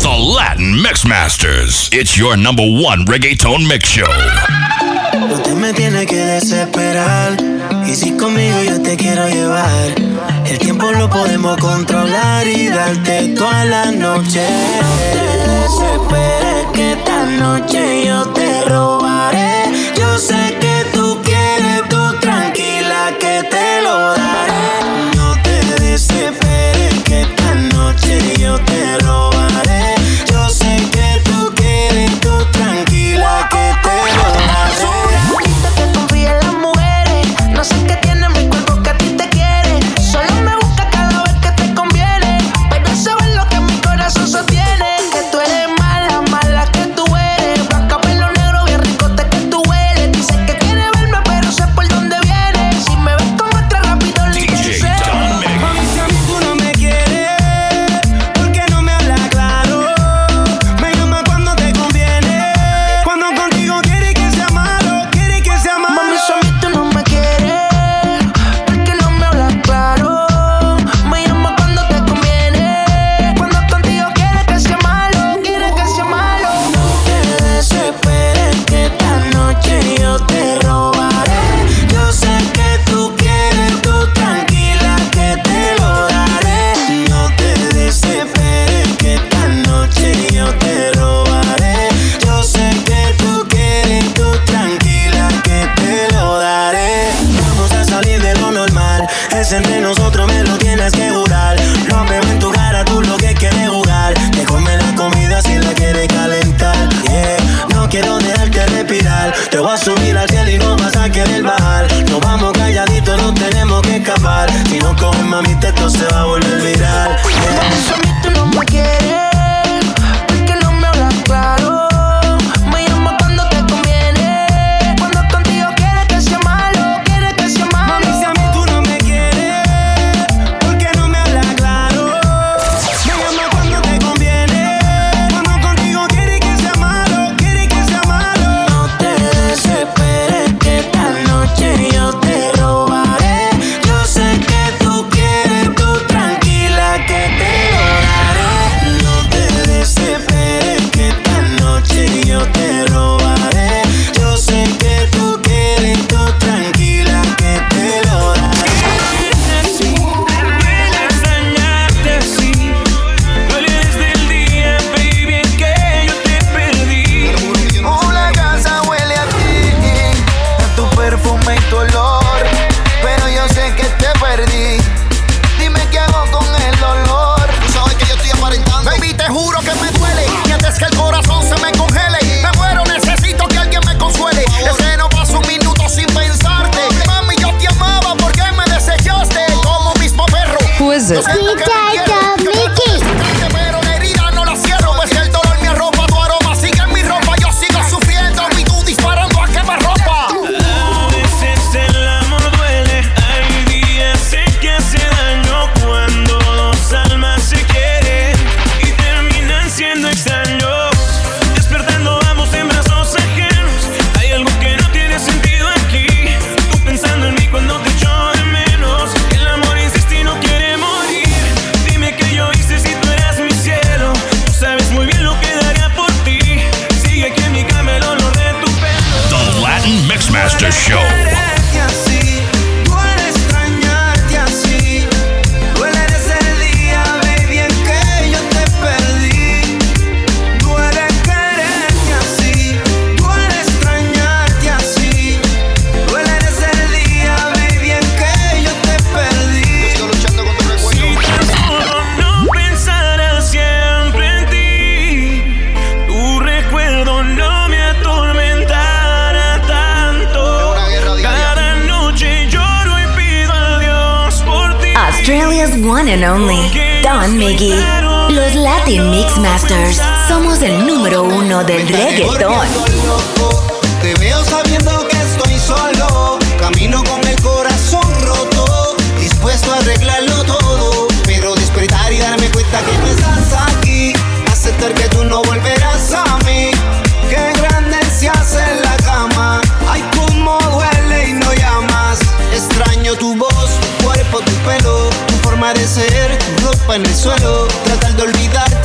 The Latin Mix Masters. It's your number one reggaeton mix show. No te me tiene que desesperar. Y si conmigo yo te quiero llevar, el tiempo lo podemos controlar y darte toda la noche. No desesperes que esta noche yo te robaré. Yo sé que tú quieres, tú tranquila que te lo daré. No te desesperes que esta noche yo te robaré dejaré is it? Sweet En Mixmasters somos el número uno del reggaetón. Te veo sabiendo que estoy solo. Camino con el corazón roto, dispuesto a arreglarlo todo. Pero despertar y darme cuenta que no estás aquí. Aceptar que tú no volverás a mí. Qué grande se hace en la cama. Ay, cómo duele y no llamas. Extraño tu voz, tu cuerpo, tu pelo, tu forma de ser, tu ropa en el suelo. Tratar de olvidar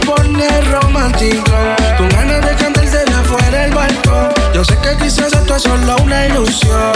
pone romántico. Con ganas de cantársela fuera el balcón. Yo sé que quizás esto es solo una ilusión.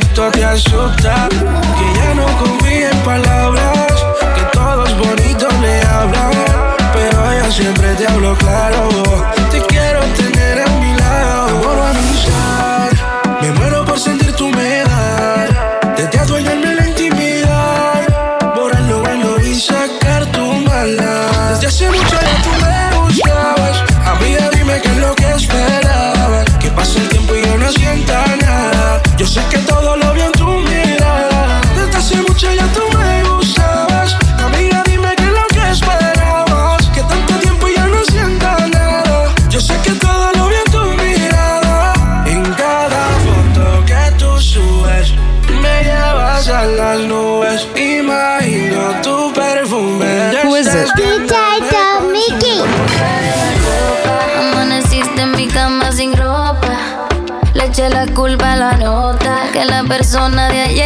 Esto te asusta. Que ya no confía en palabras, que todos bonitos me hablan. Pero yo siempre te hablo claro las nubes. Imagino tu perfume. Who is it? Mickey. Amaneciste en mi cama sin ropa. Le eché la culpa a la nota que la persona de allá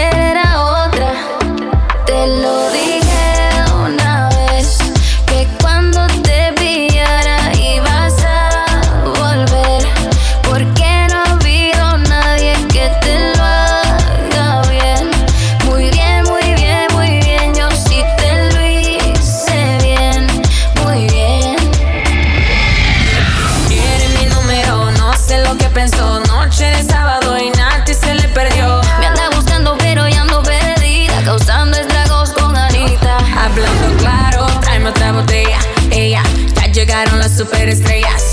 superestrellas.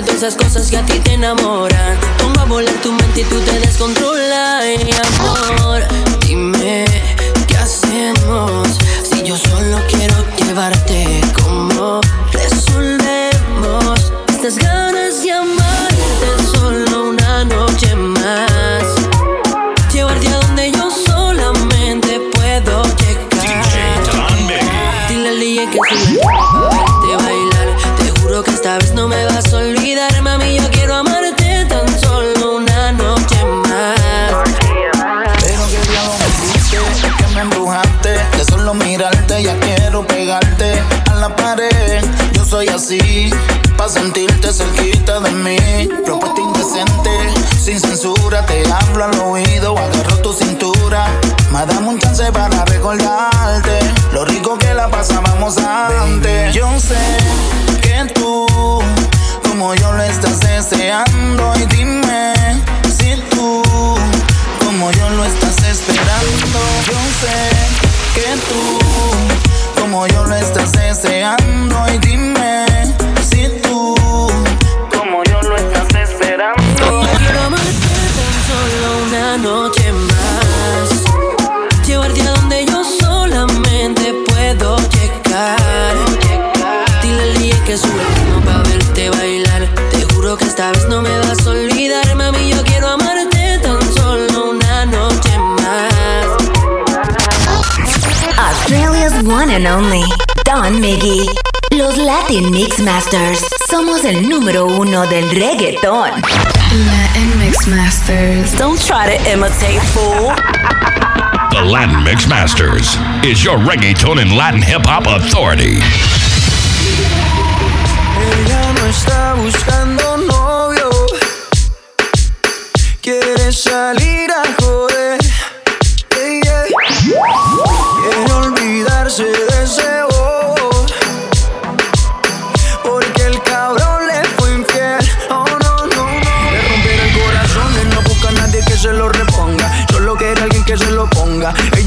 Todas esas cosas que a ti te enamoran. Pongo a volar tu mente y tú te descontrolas. Amor, mirarte ya quiero pegarte a la pared. Yo soy así, pa' sentirte cerquita de mí. Propuesta indecente, sin censura, te hablo al oído, agarro tu cintura. Me dame un chance para recordarte lo rico que la pasábamos antes. Yo sé que tú, como yo lo estás deseando, y dime si tú como yo lo estás esperando. Yo sé que tú, como yo lo estás deseando, y dime and only Don Miggy. Los Latin Mix Masters. Somos el número uno del reggaeton. Latin Mix Masters. Don't try to imitate, fool. The Latin Mixmasters is your reggaeton and Latin hip hop authority. Ella no está buscando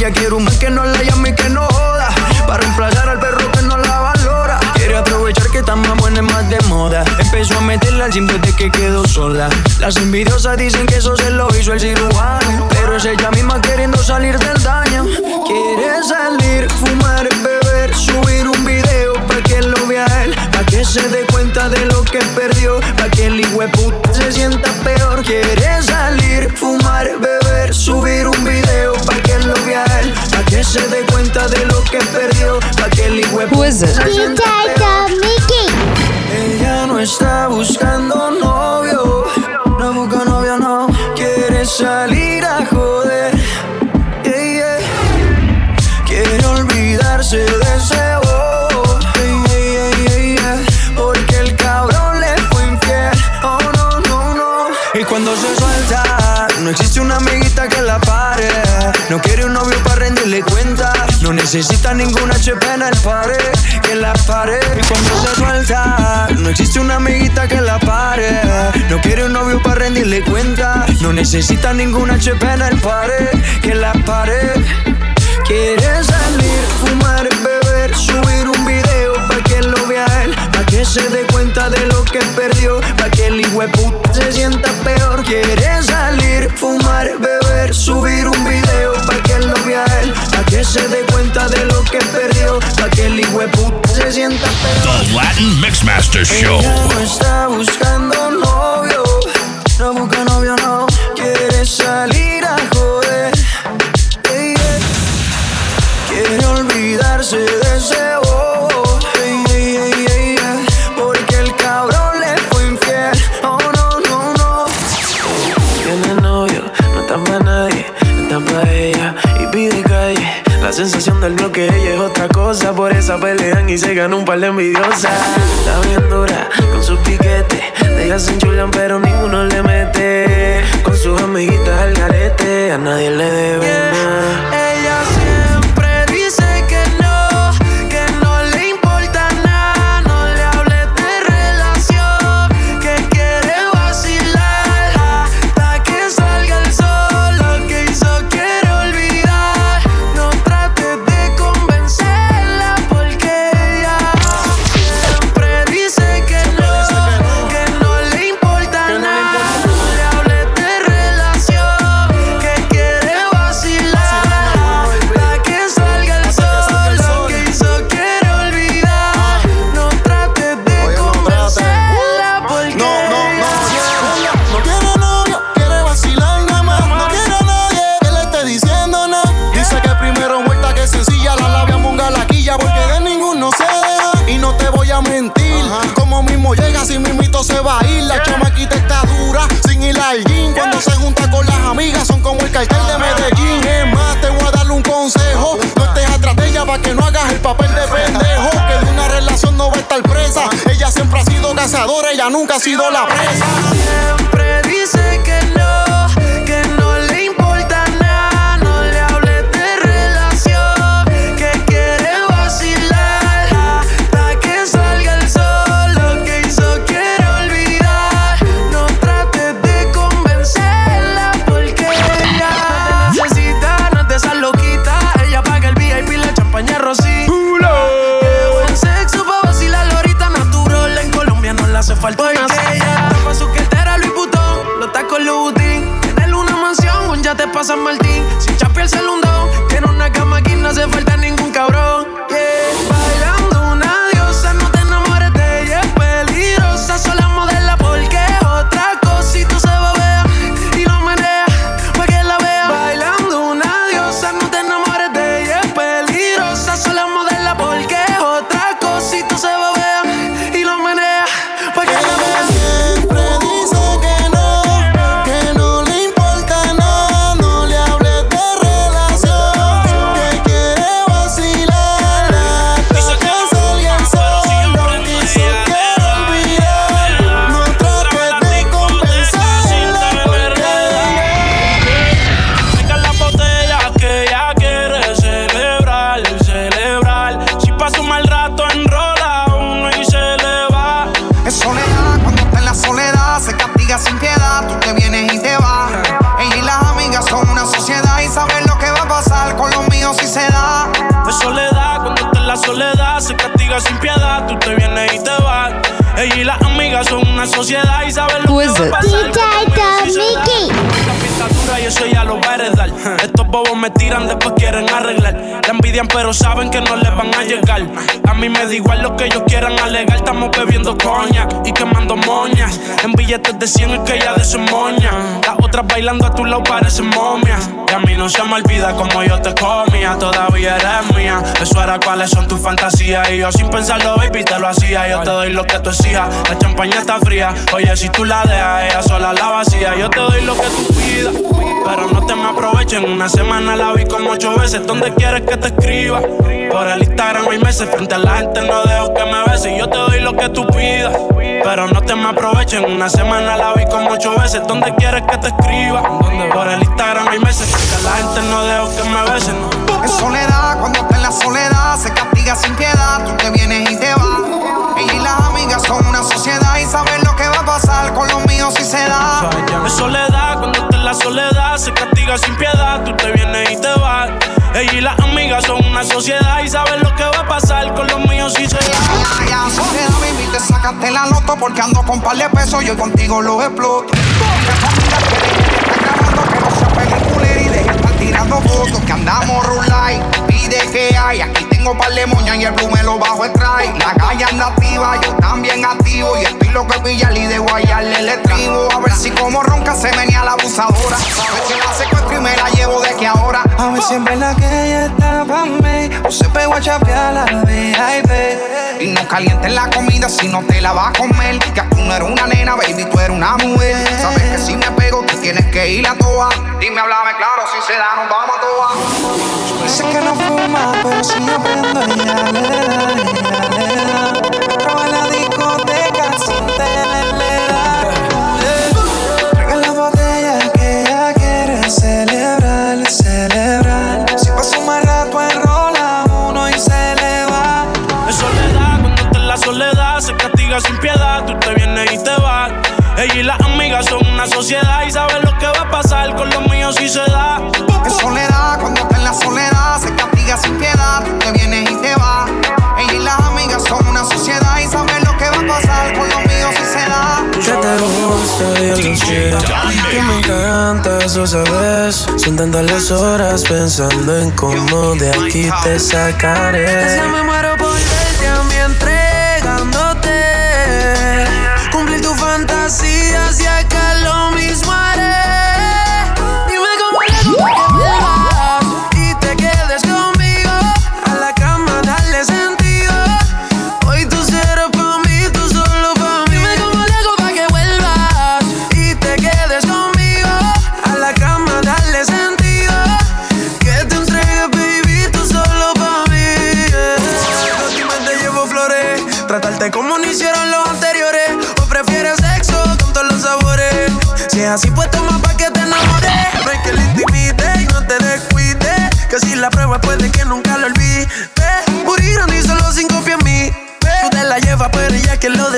Ella quiere un man que no la llame y que no joda. Para reemplazar al perro que no la valora. Quiere aprovechar que está más buena y más de moda. Empezó a meterla al gym desde que quedó sola. Las envidiosas dicen que eso se lo hizo el cirujano. Pero es ella misma queriendo salir del daño. Quiere salir, fumar, beber, subir un video para que lo vea él. Pa' que se dé cuenta de lo que perdió. Pa' que el puta se sienta peor. Quiere salir, fumar, beber, subir un video pa' que lo vea él. Pa' que se dé cuenta de lo que perdió. Pa' que el se sienta peor. Ella no está buscando novio. No busca novio, no. Quiere salir necesita ninguna HP en el pared. Que la pare. Y cuando se suelta, no existe una amiguita que la pare. No quiere un novio para rendirle cuenta. No necesita ninguna HP en el pared. Que la pare. Quiere salir, fumar, beber, subir un video pa' que lo vea él, pa' que se dé cuenta de lo que perdió, pa' que el puta se sienta peor. Quiere salir, fumar, beber, subir un video pa' que lo vea él, pa' que se dé cuenta que perdió, pa' que el se sienta peor. The Latin Mixmaster Show. Ella no está buscando Por esa pelean y se gana un par de envidiosas. Está bien dura con sus piquetes. De ellas se enchulan, pero ninguno le mete. Con sus amiguitas al garete, a nadie le debe nada. Cartel de Medellín. Es más, te voy a darle un consejo. No estés atrás de ella para que no hagas el papel de pendejo. Que de una relación no va a estar presa. Ella siempre ha sido cazadora, ella nunca ha sido la presa. Siempre dice que no, tiran, después quieren arreglar. La envidian, pero saben que no les van a llegar. A mí me da igual lo que ellos quieran alegar. Estamos bebiendo coña y quemando moñas. En billetes de 100 es que ya de su moña. Las otras bailando a tu lado parecen momias. Y a mí no se me olvida como yo te comía. Todavía eres mía. Eso era cuáles son tus fantasías. Y yo sin pensarlo, baby, te lo hacía. Yo te doy lo que tú exijas. La champaña está fría. Oye, si tú la dejas, ella sola la vacía. Yo te doy lo que tú pidas. Pero no te me aprovechen. Una semana la vi como ocho veces. ¿Dónde quieres que te escriba? Por el Instagram hay meses. Frente a la gente no dejo que me beses. Yo te doy lo que tú pidas. Pero no te me aprovechen. Una semana la vi como ocho veces. ¿Dónde quieres que te escriba? Por el Instagram hay meses. Frente a la gente no dejo que me beses. No. Es soledad, cuando está en la soledad se castiga sin piedad. Tú te vienes y te vas. Ella y las amigas son una sociedad y saben lo que va a pasar con los míos si se da. Es soledad, cuando está en la soledad se castiga sin piedad. Tú te vienes y te vas. Ella y las amigas son una sociedad te sacaste la loto porque ando con par de pesos y hoy contigo los exploto. Que grabando, que no sea peliculera y deje de estar tirando fotos. Que andamos rulay, que hay. Aquí tengo par de moñas y el blue me lo bajo extrae. La calle anda activa, yo también activo. Y estoy loco de pillarle y de guayarle el estribo. A ver si como ronca se venía la abusadora. A ver si la secuestro y me la llevo de que ahora. A ver siempre la que ella está pa' mí O se pegó a chapear la VIP Y no calientes la comida si no te la vas a comer. Que tú no eres una nena, baby, tú eres una mujer. Sabes que si me pego, tú tienes que ir a toa. Dime, háblame claro, si se da, nos vamos a toa. Dice que no fuma, pero si yo prendo ella le da, eso sabes. Son tantas las horas pensando en cómo de aquí te sacaré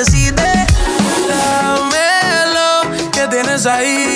decide. Dámelo, que tienes ahí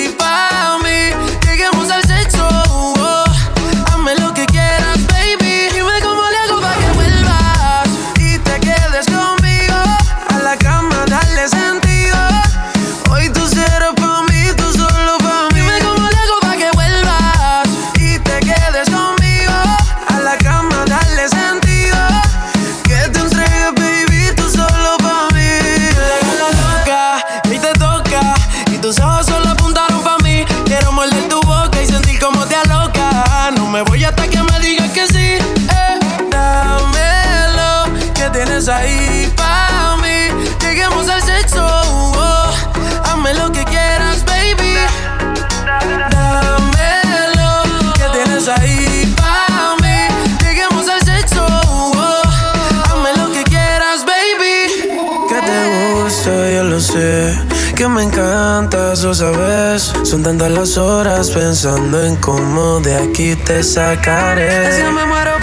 sabes. Son tantas las horas pensando en cómo de aquí te sacaré. Si no me muero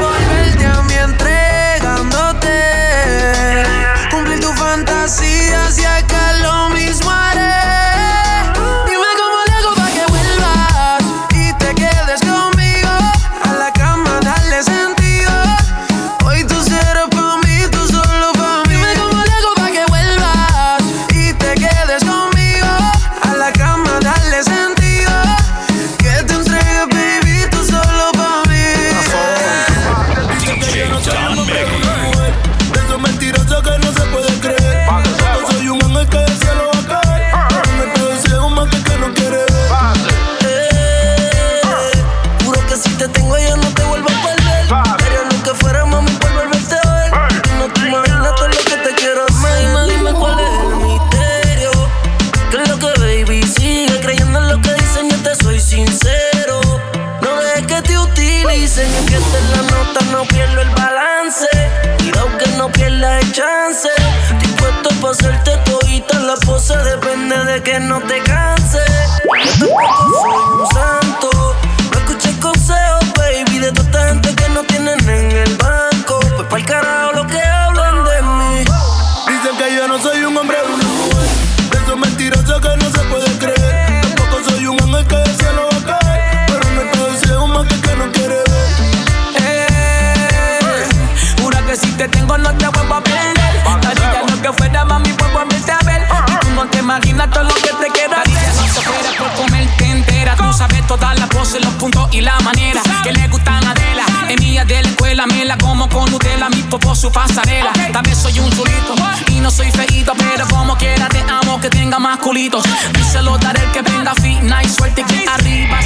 todo lo que te queda. La vida se fuera por comerte entera. Tú sabes todas las poses, los puntos y la manera. Que le gustan a Adela, mía de la escuela. Me la como con Nutella, mi popo su pasarela. Okay. Tal vez soy un chulito y no soy feito, pero como quiera te amo que tenga más culitos. Y se lo daré el que venga fina y suerte que arriba.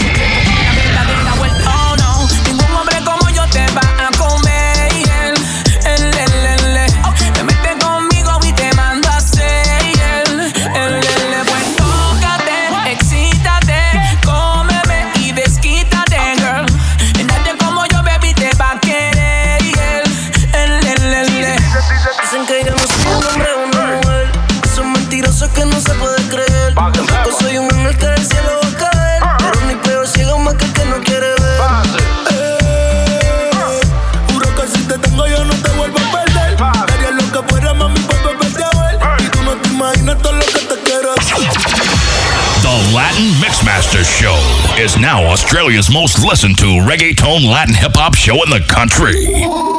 Australia's most listened to reggaeton Latin hip hop show in the country.